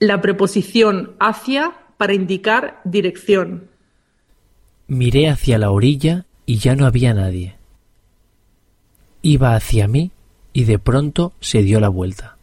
La preposición hacia para indicar dirección. Miré hacia la orilla y ya no había nadie. Iba hacia mí y de pronto se dio la vuelta.